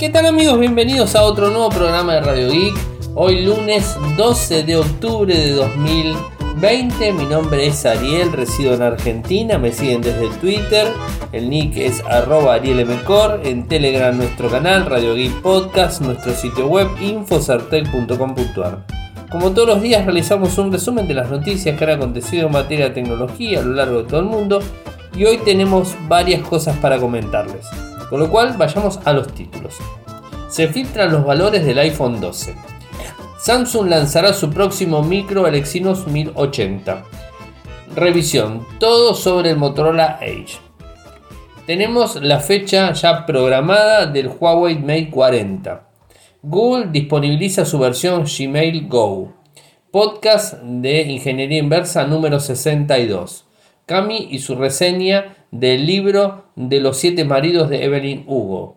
¿Qué tal amigos? Bienvenidos a otro nuevo programa de Radio Geek. Hoy lunes 12 de octubre de 2020. Mi nombre es Ariel, resido en Argentina. Me siguen desde Twitter. El nick es arroba arielmcor. En Telegram nuestro canal Radio Geek Podcast. Nuestro sitio web infosartec.com.ar. Como todos los días realizamos un resumen de las noticias que han acontecido en materia de tecnología a lo largo de todo el mundo. Y hoy tenemos varias cosas para comentarles. Con lo cual vayamos a los títulos. Se filtran los valores del iPhone 12. Samsung lanzará su próximo micro el Exynos 1080. Revisión, todo sobre el Motorola Edge. Tenemos la fecha ya programada del Huawei Mate 40. Google disponibiliza su versión Gmail Go. Podcast de Ingeniería Inversa número 62. Cami y su reseña del libro de los siete maridos de Evelyn Hugo.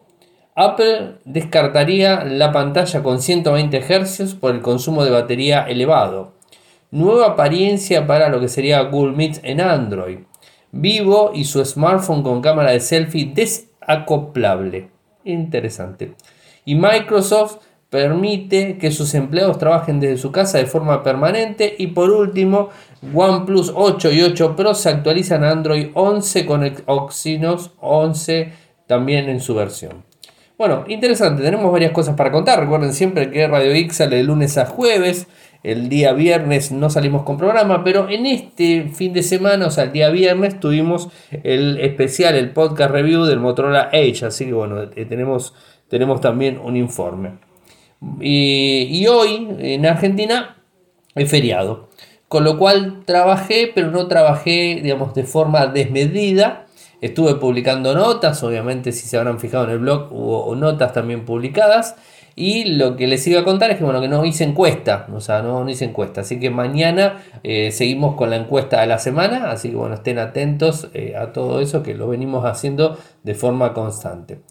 Apple descartaría la pantalla con 120 Hz por el consumo de batería elevado. Nueva apariencia para lo que sería Google Meet en Android. Vivo y su smartphone con cámara de selfie desacoplable. Interesante. Y Microsoft permite que sus empleados trabajen desde su casa de forma permanente y por último OnePlus 8 y 8 Pro se actualizan a Android 11 con Exynos 11 también en su versión. Bueno, interesante, tenemos varias cosas para contar. Recuerden siempre que Radio sale de lunes a jueves. El día viernes no salimos con programa, pero en este fin de semana, o sea, el día viernes, tuvimos el especial, el podcast review del Motorola Edge. Así que bueno, eh, tenemos, tenemos también un informe. Y, hoy en Argentina es feriado. Con lo cual trabajé, pero no trabajé, digamos, de forma desmedida. Estuve publicando notas, obviamente si se habrán fijado en el blog hubo notas también publicadas. Y lo que les iba a contar es que bueno, que no hice encuesta, o sea, no, hice encuesta. Así que mañana eh, seguimos con la encuesta de la semana. Así que bueno, estén atentos eh, a todo eso que lo venimos haciendo de forma constante.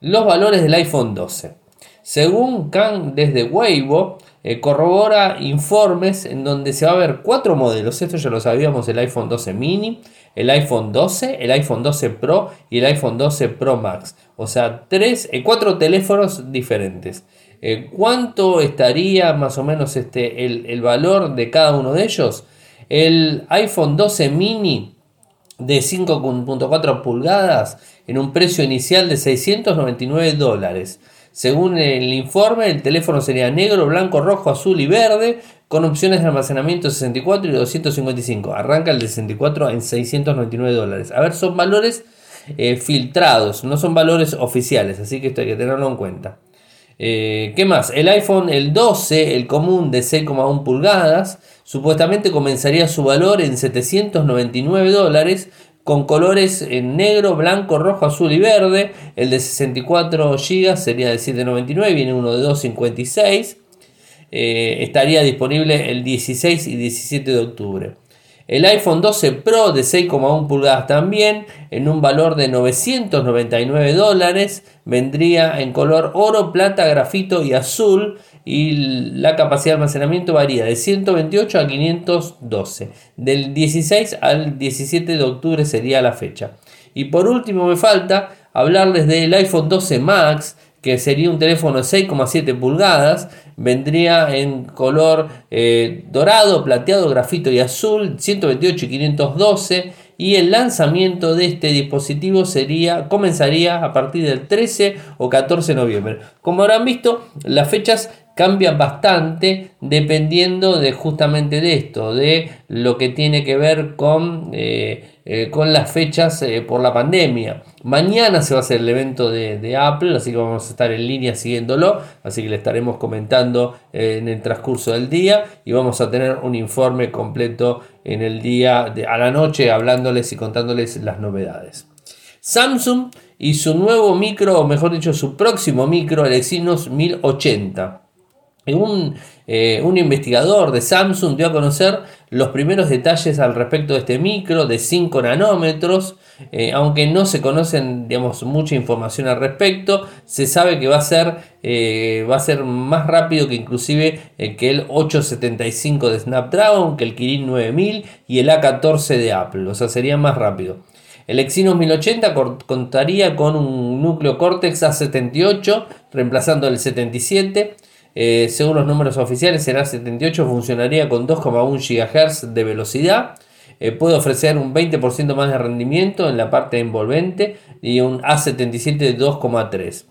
Los valores del iPhone 12. Según Kang desde Weibo, eh, corrobora informes en donde se va a ver cuatro modelos. Esto ya lo sabíamos: el iPhone 12 mini, el iPhone 12, el iPhone 12 Pro y el iPhone 12 Pro Max. O sea, tres, eh, cuatro teléfonos diferentes. Eh, ¿Cuánto estaría más o menos este, el, el valor de cada uno de ellos? El iPhone 12 mini de 5.4 pulgadas en un precio inicial de 699 dólares. Según el informe, el teléfono sería negro, blanco, rojo, azul y verde, con opciones de almacenamiento 64 y 255. Arranca el de 64 en 699 dólares. A ver, son valores eh, filtrados, no son valores oficiales, así que esto hay que tenerlo en cuenta. Eh, ¿Qué más? El iPhone, el 12, el común de 6,1 pulgadas, supuestamente comenzaría su valor en 799 dólares, con colores en negro, blanco, rojo, azul y verde. El de 64 GB sería de 799, viene uno de 256. Eh, estaría disponible el 16 y 17 de octubre. El iPhone 12 Pro de 6,1 pulgadas también, en un valor de 999 dólares, vendría en color oro, plata, grafito y azul y la capacidad de almacenamiento varía de 128 a 512. Del 16 al 17 de octubre sería la fecha. Y por último me falta hablarles del iPhone 12 Max, que sería un teléfono de 6,7 pulgadas, vendría en color eh, dorado, plateado, grafito y azul, 128 y 512 y el lanzamiento de este dispositivo sería comenzaría a partir del 13 o 14 de noviembre. Como habrán visto, las fechas cambian bastante dependiendo de justamente de esto, de lo que tiene que ver con, eh, eh, con las fechas eh, por la pandemia. Mañana se va a hacer el evento de, Apple, así que vamos a estar en línea siguiéndolo, así que le estaremos comentando en el transcurso del día y vamos a tener un informe completo en el día de, a la noche hablándoles y contándoles las novedades. Samsung y su nuevo micro, o mejor dicho, su próximo micro, el Exynos 1080. Un, eh, un, investigador de Samsung dio a conocer los primeros detalles al respecto de este micro de 5 nanómetros, eh, aunque no se conocen digamos, mucha información al respecto, se sabe que va a ser, eh, va a ser más rápido que inclusive que el 875 de Snapdragon, que el Kirin 9000 y el A14 de Apple, o sea, sería más rápido. El Exynos 1080 contaría con un núcleo Cortex A78 reemplazando el 77. Eh, según los números oficiales, el A78 funcionaría con 2,1 GHz de velocidad. Eh, puede ofrecer un 20% más de rendimiento en la parte envolvente y un A77 de 2,3.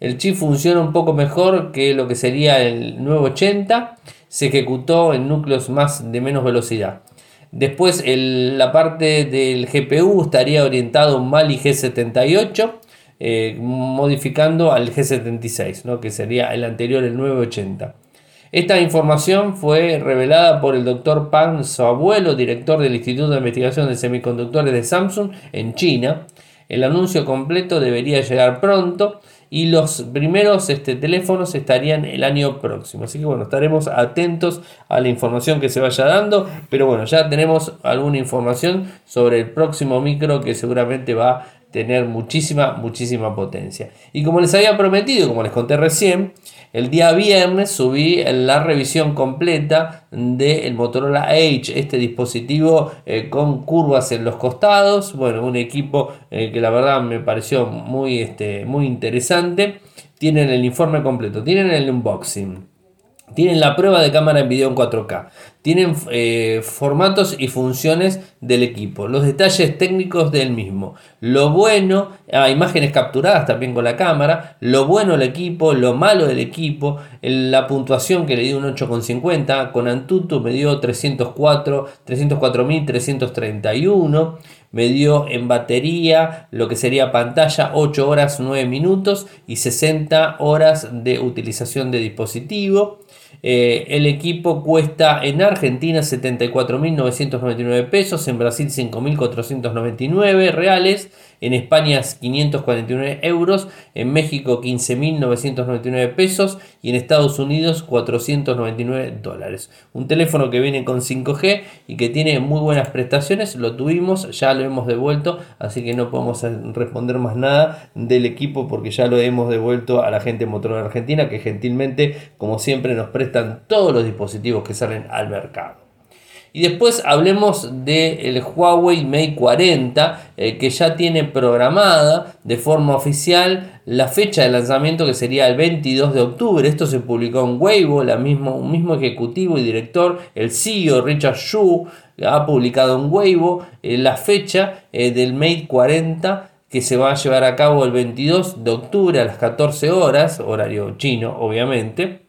El chip funciona un poco mejor que lo que sería el 980. Se ejecutó en núcleos más de menos velocidad. Después la parte del GPU estaría orientado un Mali G78, eh, modificando al G76, que sería el anterior, el 980. Esta información fue revelada por el doctor Pan, su abuelo, director del Instituto de Investigación de Semiconductores de Samsung en China. El anuncio completo debería llegar pronto y los primeros este, teléfonos estarían el año próximo. Así que bueno, estaremos atentos a la información que se vaya dando, pero bueno, ya tenemos alguna información sobre el próximo micro que seguramente va tener muchísima, muchísima potencia. Y como les había prometido, como les conté recién, el día viernes subí la revisión completa del Motorola Edge, este dispositivo eh, con curvas en los costados. Bueno, un equipo eh, que la verdad me pareció muy, este, muy interesante. Tienen el informe completo, tienen el unboxing. Tienen la prueba de cámara en video en 4K. Tienen eh, formatos y funciones del equipo. Los detalles técnicos del mismo. Lo bueno, ah, imágenes capturadas también con la cámara. Lo bueno del equipo, lo malo del equipo. la puntuación que le dio un 8,50. Con Antutu me dio 304, 304.331. Me dio en batería lo que sería pantalla 8 horas 9 minutos y 60 horas de utilización de dispositivo. Eh, el equipo cuesta en Argentina 74.999 pesos, en Brasil 5.499 reales en España 549 euros, en México 15.999 pesos y en Estados Unidos 499 dólares. Un teléfono que viene con 5G y que tiene muy buenas prestaciones, lo tuvimos, ya lo hemos devuelto, así que no podemos responder más nada del equipo porque ya lo hemos devuelto a la gente Motorola Argentina que gentilmente, como siempre, nos prestan todos los dispositivos que salen al mercado. Y después hablemos del Huawei Mate 40, eh, que ya tiene programada de forma oficial la fecha de lanzamiento que sería el 22 de octubre. Esto se publicó en Weibo, la mismo, un mismo ejecutivo y director, el CEO Richard Xu, ha publicado en Weibo eh, la fecha eh, del Mate 40 que se va a llevar a cabo el 22 de octubre a las 14 horas, horario chino obviamente.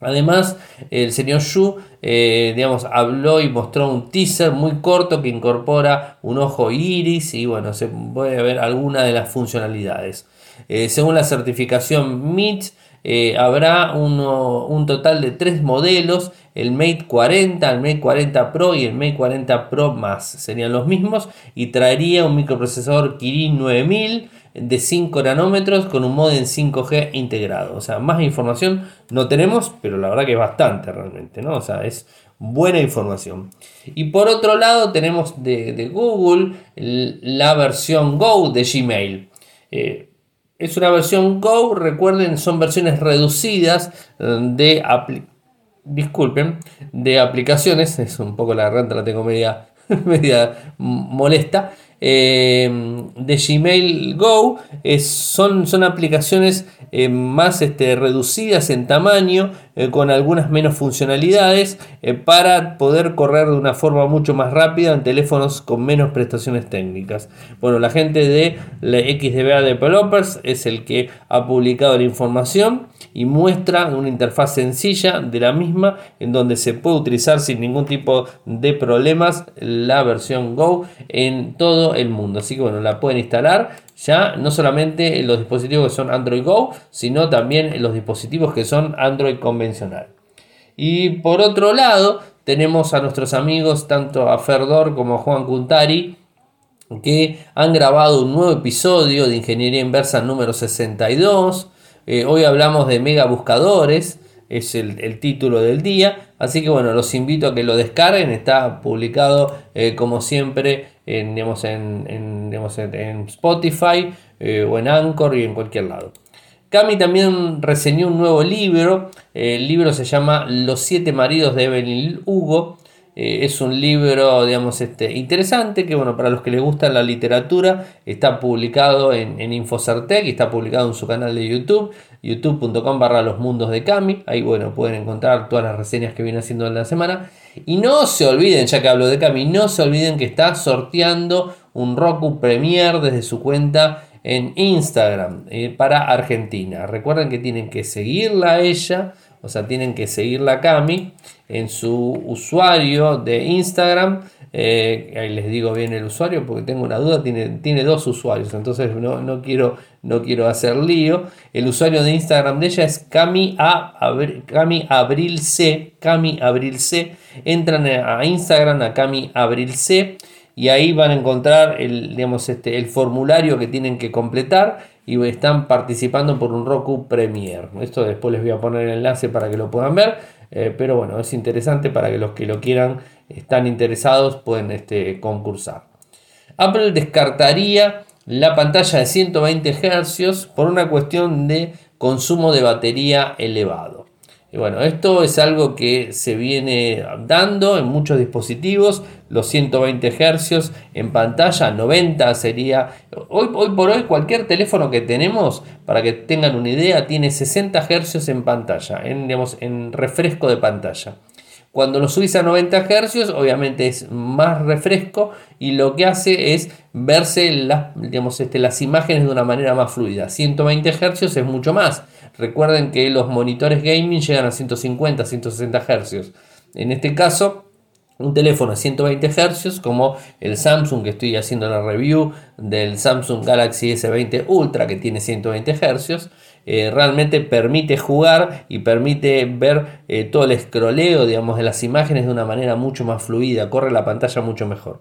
Además, el señor Xu, eh, digamos, habló y mostró un teaser muy corto que incorpora un ojo iris y bueno, se puede ver alguna de las funcionalidades. Eh, según la certificación MIT, eh, habrá un total de tres modelos, el Mate 40, el Mate 40 Pro y el Mate 40 Pro más, serían los mismos y traería un microprocesador Kirin 9000 de 5 nanómetros con un modem 5G integrado. O sea, más información no tenemos, pero la verdad que es bastante realmente, ¿no? O sea, es buena información. Y por otro lado tenemos de, Google la versión Go de Gmail. Eh, es una versión Go, recuerden, son versiones reducidas eh, de disculpen, de aplicaciones, es un poco la renta, la tengo media, media molesta, eh, de Gmail Go son, son, aplicaciones eh, más este, reducidas en tamaño, eh, con algunas menos funcionalidades, para poder correr de una forma mucho más rápida en teléfonos con menos prestaciones técnicas. Bueno, la gente de la XDBA Developers es el que ha publicado la información y muestra una interfaz sencilla de la misma en donde se puede utilizar sin ningún tipo de problemas la versión Go en todo el mundo. Así que bueno, la pueden instalar ya no solamente en los dispositivos que son Android Go, sino también los dispositivos que son Android convencional. Y por otro lado, tenemos a nuestros amigos, tanto a Ferdor como a Juan Cuntari, que han grabado un nuevo episodio de Ingeniería Inversa número 62 eh, hoy hablamos de mega buscadores, es el, título del día. Así que bueno, los invito a que lo descarguen. Está publicado eh, como siempre en, en, Spotify eh, o en Anchor y en cualquier lado. Cami también reseñó un nuevo libro. El libro se llama Los siete maridos de Evelyn Hugo. Eh, es un libro, digamos, este, interesante que, bueno, para los que les gusta la literatura, está publicado en, en Infocertec y está publicado en su canal de YouTube, youtube.com barra los mundos de Cami. Ahí, bueno, pueden encontrar todas las reseñas que viene haciendo en la semana. Y no se olviden, ya que hablo de Cami, no se olviden que está sorteando un Roku Premier desde su cuenta en Instagram eh, para Argentina. Recuerden que tienen que seguirla a ella, o sea, tienen que seguirla a Cami en su usuario de Instagram. Eh, ahí les digo bien el usuario porque tengo una duda, tiene, tiene dos usuarios, entonces no, quiero, no quiero hacer lío. El usuario de Instagram de ella es Cami, a, Cami Abril C. Cami Abril C. Entran a Instagram a Cami Abril C y ahí van a encontrar el, digamos, este, el formulario que tienen que completar y están participando por un Roku Premier. Esto después les voy a poner el enlace para que lo puedan ver, eh, pero bueno, es interesante para que los que lo quieran, están interesados, pueden este, concursar. Apple descartaría la pantalla de 120 Hz por una cuestión de consumo de batería elevado. Y bueno, esto es algo que se viene dando en muchos dispositivos, los 120 Hz en pantalla, 90 sería... Hoy, por hoy cualquier teléfono que tenemos, para que tengan una idea, tiene 60 Hz en pantalla, digamos, en refresco de pantalla. Cuando lo subís a 90 Hz, obviamente es más refresco y lo que hace es verse las, digamos, este, las imágenes de una manera más fluida. 120 Hz es mucho más. Recuerden que los monitores gaming llegan a 150, 160 Hz. En este caso, un teléfono a 120 Hz como el Samsung que estoy haciendo la review del Samsung Galaxy S20 Ultra que tiene 120 Hz eh, realmente permite jugar y permite ver eh, todo el escroleo digamos de las imágenes de una manera mucho más fluida corre la pantalla mucho mejor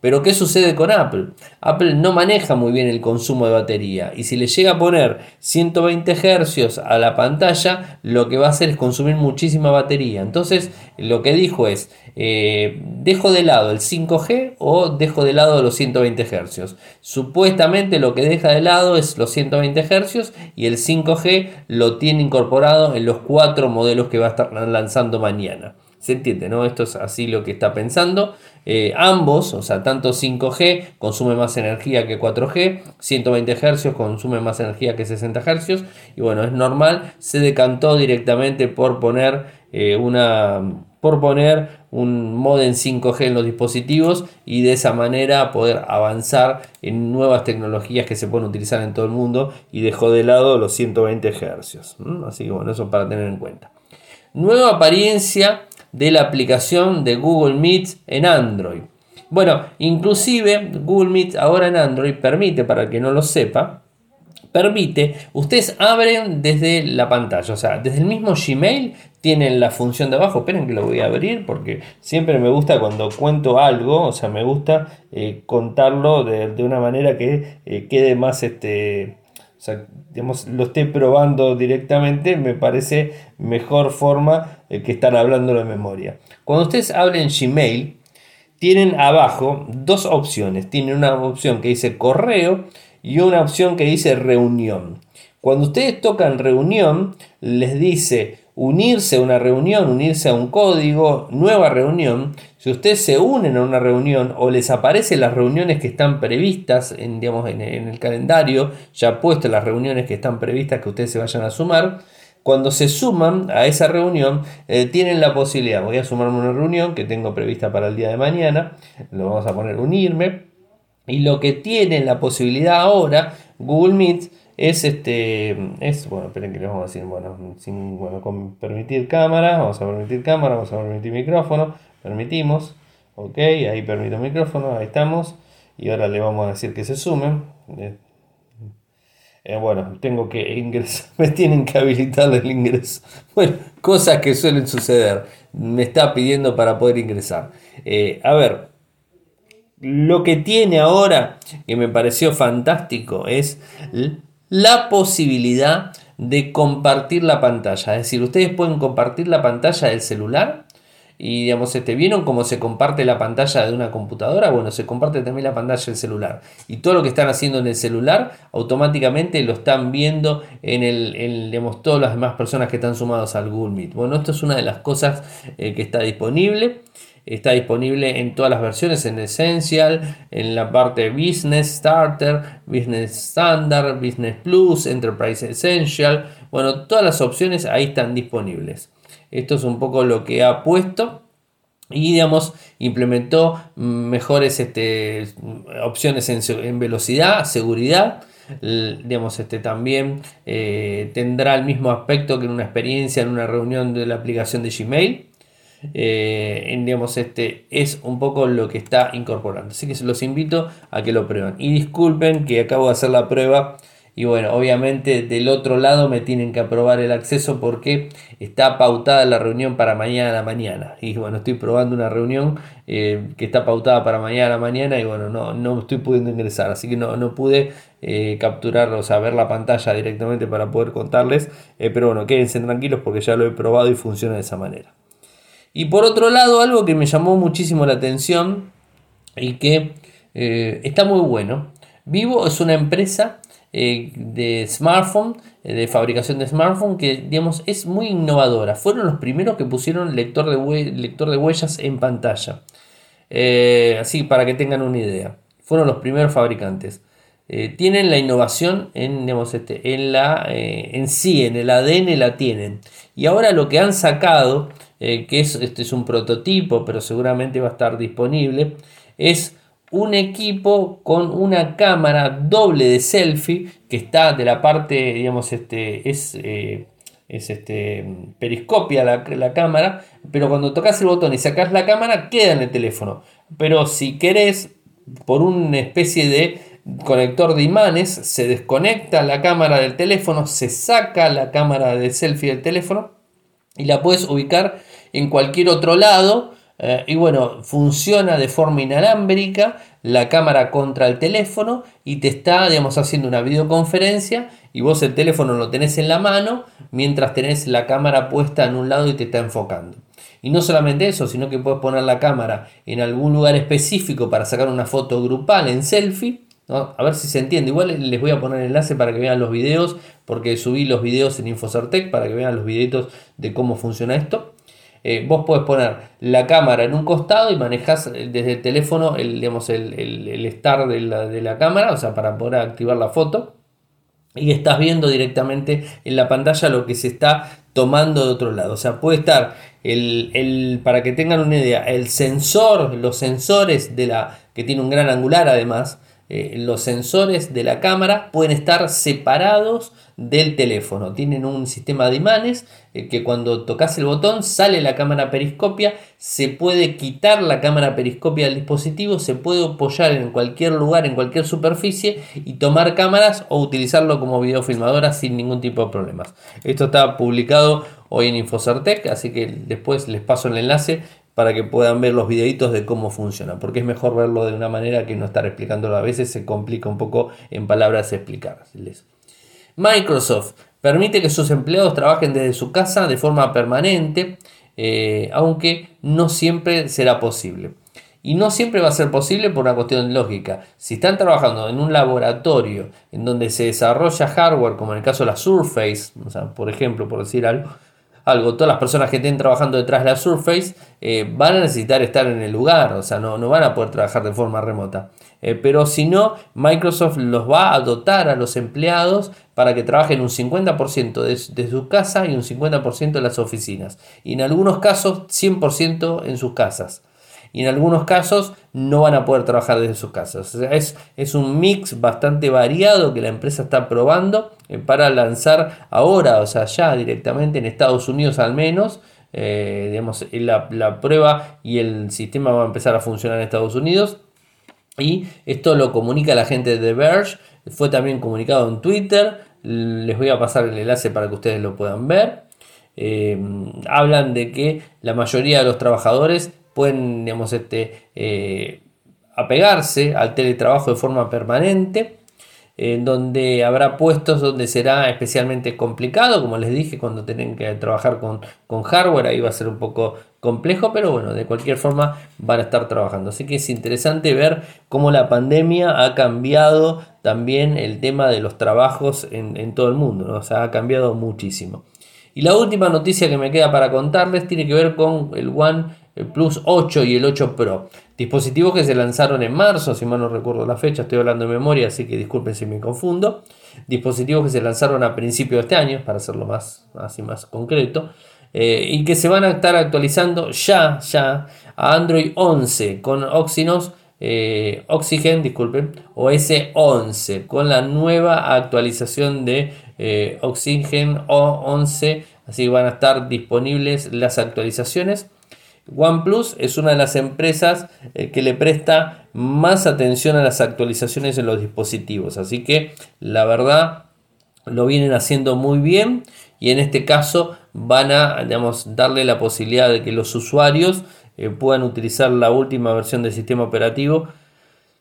pero ¿qué sucede con Apple? Apple no maneja muy bien el consumo de batería y si le llega a poner 120 Hz a la pantalla, lo que va a hacer es consumir muchísima batería. Entonces, lo que dijo es, eh, dejo de lado el 5G o dejo de lado los 120 Hz. Supuestamente lo que deja de lado es los 120 Hz y el 5G lo tiene incorporado en los cuatro modelos que va a estar lanzando mañana. ¿Se entiende? ¿no? Esto es así lo que está pensando. Eh, ambos, o sea, tanto 5G consume más energía que 4G, 120 Hz consume más energía que 60 Hz, y bueno, es normal, se decantó directamente por poner eh, una por poner un modem 5G en los dispositivos y de esa manera poder avanzar en nuevas tecnologías que se pueden utilizar en todo el mundo y dejó de lado los 120 Hz. Así que bueno, eso para tener en cuenta. Nueva apariencia de la aplicación de Google Meet en Android. Bueno, inclusive Google Meet ahora en Android permite, para el que no lo sepa, permite, ustedes abren desde la pantalla, o sea, desde el mismo Gmail tienen la función de abajo, esperen que lo voy a abrir porque siempre me gusta cuando cuento algo, o sea, me gusta eh, contarlo de, una manera que eh, quede más este, o sea, digamos, lo esté probando directamente, me parece mejor forma eh, que estar hablando de memoria. Cuando ustedes hablen Gmail, tienen abajo dos opciones. Tienen una opción que dice correo y una opción que dice reunión. Cuando ustedes tocan reunión, les dice unirse a una reunión, unirse a un código, nueva reunión. Si ustedes se unen a una reunión o les aparecen las reuniones que están previstas en, digamos, en, el calendario, ya puesto las reuniones que están previstas que ustedes se vayan a sumar, cuando se suman a esa reunión, eh, tienen la posibilidad, voy a sumarme a una reunión que tengo prevista para el día de mañana, lo vamos a poner unirme, y lo que tienen la posibilidad ahora, Google Meet, es este es bueno esperen que les vamos a decir bueno sin bueno con permitir cámara vamos a permitir cámara vamos a permitir micrófono permitimos. Ok ahí permito micrófono ahí estamos. Y ahora le vamos a decir que se sumen. Eh, bueno tengo que ingresar me tienen que habilitar el ingreso. Bueno cosas que suelen suceder. Me está pidiendo para poder ingresar. Eh, a ver lo que tiene ahora que me pareció fantástico es la posibilidad de compartir la pantalla. Es decir, ustedes pueden compartir la pantalla del celular y digamos, este, ¿vieron cómo se comparte la pantalla de una computadora? Bueno, se comparte también la pantalla del celular. Y todo lo que están haciendo en el celular, automáticamente lo están viendo en el, digamos, todas las demás personas que están sumados al Google Meet. Bueno, esto es una de las cosas eh, que está disponible. está disponible en todas las versiones, en Essential, en la parte Business Starter, Business Standard, Business Plus, Enterprise Essential. Bueno, todas las opciones ahí están disponibles. Esto es un poco lo que ha puesto y digamos implementó mejores este, opciones en, velocidad, seguridad. Digamos, este, también eh, tendrá el mismo aspecto que en una experiencia en una reunión de la aplicación de Gmail. Eh, digamos, este es un poco lo que está incorporando. Así que los invito a que lo prueben. Y disculpen que acabo de hacer la prueba y bueno, obviamente del otro lado me tienen que aprobar el acceso porque está pautada la reunión para mañana a la mañana. Y bueno, estoy probando una reunión eh, que está pautada para mañana a la mañana y bueno, no, no estoy pudiendo ingresar. Así que no, no pude eh, capturar, o sea, ver la pantalla directamente para poder contarles. Eh, pero bueno, quédense tranquilos porque ya lo he probado y funciona de esa manera. Y por otro lado, algo que me llamó muchísimo la atención y que está muy bueno. Vivo es una empresa eh, de smartphone, eh, de fabricación de smartphone, que digamos es muy innovadora. Fueron los primeros que pusieron lector de, lector de huellas en pantalla. Eh, así para que tengan una idea. Fueron los primeros fabricantes. tienen la innovación en, digamos, este, en, la, en sí, en el ADN la tienen. Y ahora lo que han sacado, que es, este es un prototipo, pero seguramente va a estar disponible, es un equipo con una cámara doble de selfie que está de la parte, digamos, este, es, eh, es este, periscopia la, la, cámara, pero cuando tocas el botón y sacas la cámara queda en el teléfono. Pero si querés, por una especie de conector de imanes, se desconecta la cámara del teléfono, se saca la cámara de selfie del teléfono y la puedes ubicar en cualquier otro lado eh, y bueno, funciona de forma inalámbrica la cámara contra el teléfono y te está, digamos, haciendo una videoconferencia y vos el teléfono lo tenés en la mano mientras tenés la cámara puesta en un lado y te está enfocando. Y no solamente eso, sino que puedes poner la cámara en algún lugar específico para sacar una foto grupal en selfie. A ver si se entiende. Igual les voy a poner el enlace para que vean los videos, porque subí los videos en Infocertec para que vean los videitos de cómo funciona esto. Eh, vos podés poner la cámara en un costado y manejas eh, desde el teléfono el, digamos, el, el, start de la, de la, cámara, o sea, para poder activar la foto. Y estás viendo directamente en la pantalla lo que se está tomando de otro lado. O sea, puede estar el, para que tengan una idea, el sensor, los sensores de la que tiene un gran angular además, eh, los sensores de la cámara pueden estar separados del teléfono. Tienen un sistema de imanes eh, que cuando tocas el botón sale la cámara periscopia, se puede quitar la cámara periscopia del dispositivo, se puede apoyar en cualquier lugar, en cualquier superficie y tomar cámaras o utilizarlo como videofilmadora sin ningún tipo de problemas. Esto está publicado hoy en Infocertec, así que después les paso el enlace para que puedan ver los videitos de cómo funciona, porque es mejor verlo de una manera que no estar explicándolo. A veces se complica un poco en palabras explicarles. Microsoft permite que sus empleados trabajen desde su casa de forma permanente, eh, aunque no siempre será posible. Y no siempre va a ser posible por una cuestión lógica. Si están trabajando en un laboratorio en donde se desarrolla hardware, como en el caso de la Surface, por ejemplo, por decir algo, algo, todas las personas que estén trabajando detrás de la Surface eh, van a necesitar estar en el lugar, o sea, no, no van a poder trabajar de forma remota. Eh, pero si no, Microsoft los va a dotar a los empleados para que trabajen un 50% de, su casa y un 50% en las oficinas. Y en algunos casos, 100% en sus casas y en algunos casos no van a poder trabajar desde sus casas. es, es, un mix bastante variado que la empresa está probando eh, para lanzar ahora, o sea, ya directamente en Estados Unidos al menos. Eh, digamos, la, la prueba y el sistema va a empezar a funcionar en Estados Unidos. Y esto lo comunica la gente de The Verge. Fue también comunicado en Twitter. Les voy a pasar el enlace para que ustedes lo puedan ver. Eh, hablan de que la mayoría de los trabajadores pueden digamos, este, eh, apegarse al teletrabajo de forma permanente, en donde habrá puestos donde será especialmente complicado, como les dije, cuando tienen que trabajar con, con hardware, ahí va a ser un poco complejo, pero bueno, de cualquier forma van a estar trabajando. Así que es interesante ver cómo la pandemia ha cambiado también el tema de los trabajos en, todo el mundo, ¿no? o sea, ha cambiado muchísimo. Y la última noticia que me queda para contarles tiene que ver con el One Plus 8 y el 8 Pro. Dispositivos que se lanzaron en marzo, si mal no recuerdo la fecha, estoy hablando de memoria, así que disculpen si me confundo. Dispositivos que se lanzaron a principios de este año, para hacerlo más, así más concreto. Eh, y que se van a estar actualizando ya, ya a Android 11 con Oxynos, eh, Oxygen, disculpen, OS 11 con la nueva actualización de eh, Oxygen O11, así van a estar disponibles las actualizaciones. OnePlus es una de las empresas que le presta más atención a las actualizaciones en los dispositivos, así que la verdad lo vienen haciendo muy bien y en este caso van a digamos, darle la posibilidad de que los usuarios eh, puedan utilizar la última versión del sistema operativo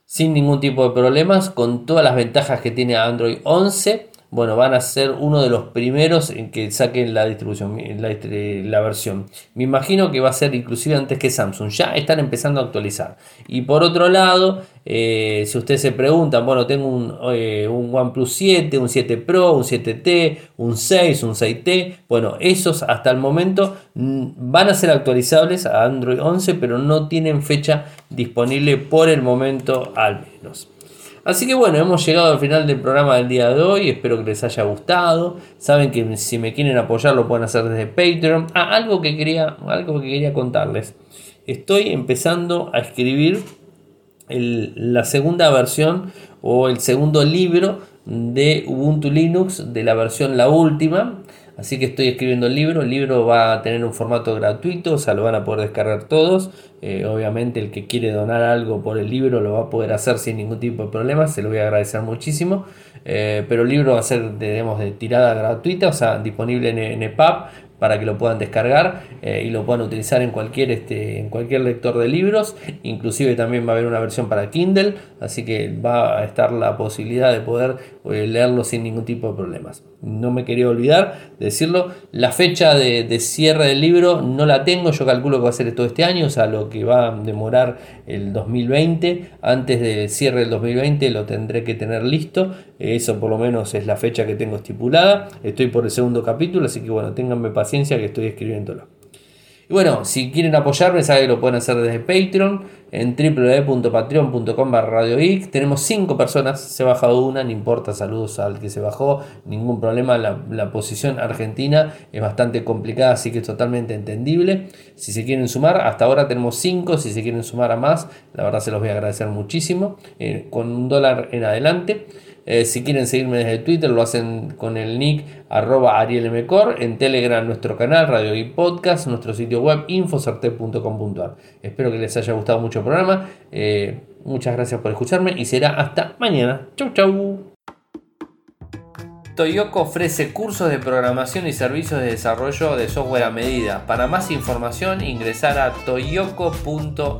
sin ningún tipo de problemas, con todas las ventajas que tiene Android 11 bueno, van a ser uno de los primeros en que saquen la distribución, la, versión. Me imagino que va a ser inclusive antes que Samsung. Ya están empezando a actualizar. Y por otro lado, eh, si ustedes se preguntan, bueno, tengo un, eh, un OnePlus 7, un 7 Pro, un 7T, un 6, un 6T. Bueno, esos hasta el momento mm, van a ser actualizables a Android 11, pero no tienen fecha disponible por el momento al menos. Así que bueno, hemos llegado al final del programa del día de hoy. Espero que les haya gustado. Saben que si me quieren apoyar lo pueden hacer desde Patreon. Ah, algo que quería, algo que quería contarles. Estoy empezando a escribir la segunda versión o el segundo libro de Ubuntu Linux de la versión la última. Así que estoy escribiendo el libro. El libro va a tener un formato gratuito, o sea, lo van a poder descargar todos. Eh, obviamente el que quiere donar algo por el libro lo va a poder hacer sin ningún tipo de problema. Se lo voy a agradecer muchísimo. Eh, pero el libro va a ser digamos, de tirada gratuita, o sea, disponible en, en EPUB para que lo puedan descargar eh, y lo puedan utilizar en cualquier, este, en cualquier lector de libros. Inclusive también va a haber una versión para Kindle, así que va a estar la posibilidad de poder eh, leerlo sin ningún tipo de problemas. No me quería olvidar decirlo, la fecha de, de, cierre del libro no la tengo, yo calculo que va a ser todo este año, o sea, lo que va a demorar el 2020, antes del cierre del 2020 lo tendré que tener listo, eso por lo menos es la fecha que tengo estipulada, estoy por el segundo capítulo, así que bueno, ténganme que estoy escribiéndolo. Y bueno, si quieren apoyarme, saben que lo pueden hacer desde Patreon en www.patreon.com radioic. Tenemos 5 personas, se ha bajado una, no importa, saludos al que se bajó, ningún problema. La, la, posición argentina es bastante complicada, así que es totalmente entendible. Si se quieren sumar, hasta ahora tenemos 5, si se quieren sumar a más, la verdad se los voy a agradecer muchísimo, eh, con un dólar en adelante. Eh, si quieren seguirme desde Twitter, lo hacen con el nick arroba arielmcor. En Telegram, nuestro canal, Radio y Podcast, nuestro sitio web infocerte.com.ar. Espero que les haya gustado mucho el programa. Eh, muchas gracias por escucharme y será hasta mañana. Chau, chau. Toyoko ofrece cursos de programación y servicios de desarrollo de software a medida. Para más información ingresar a toyoko.io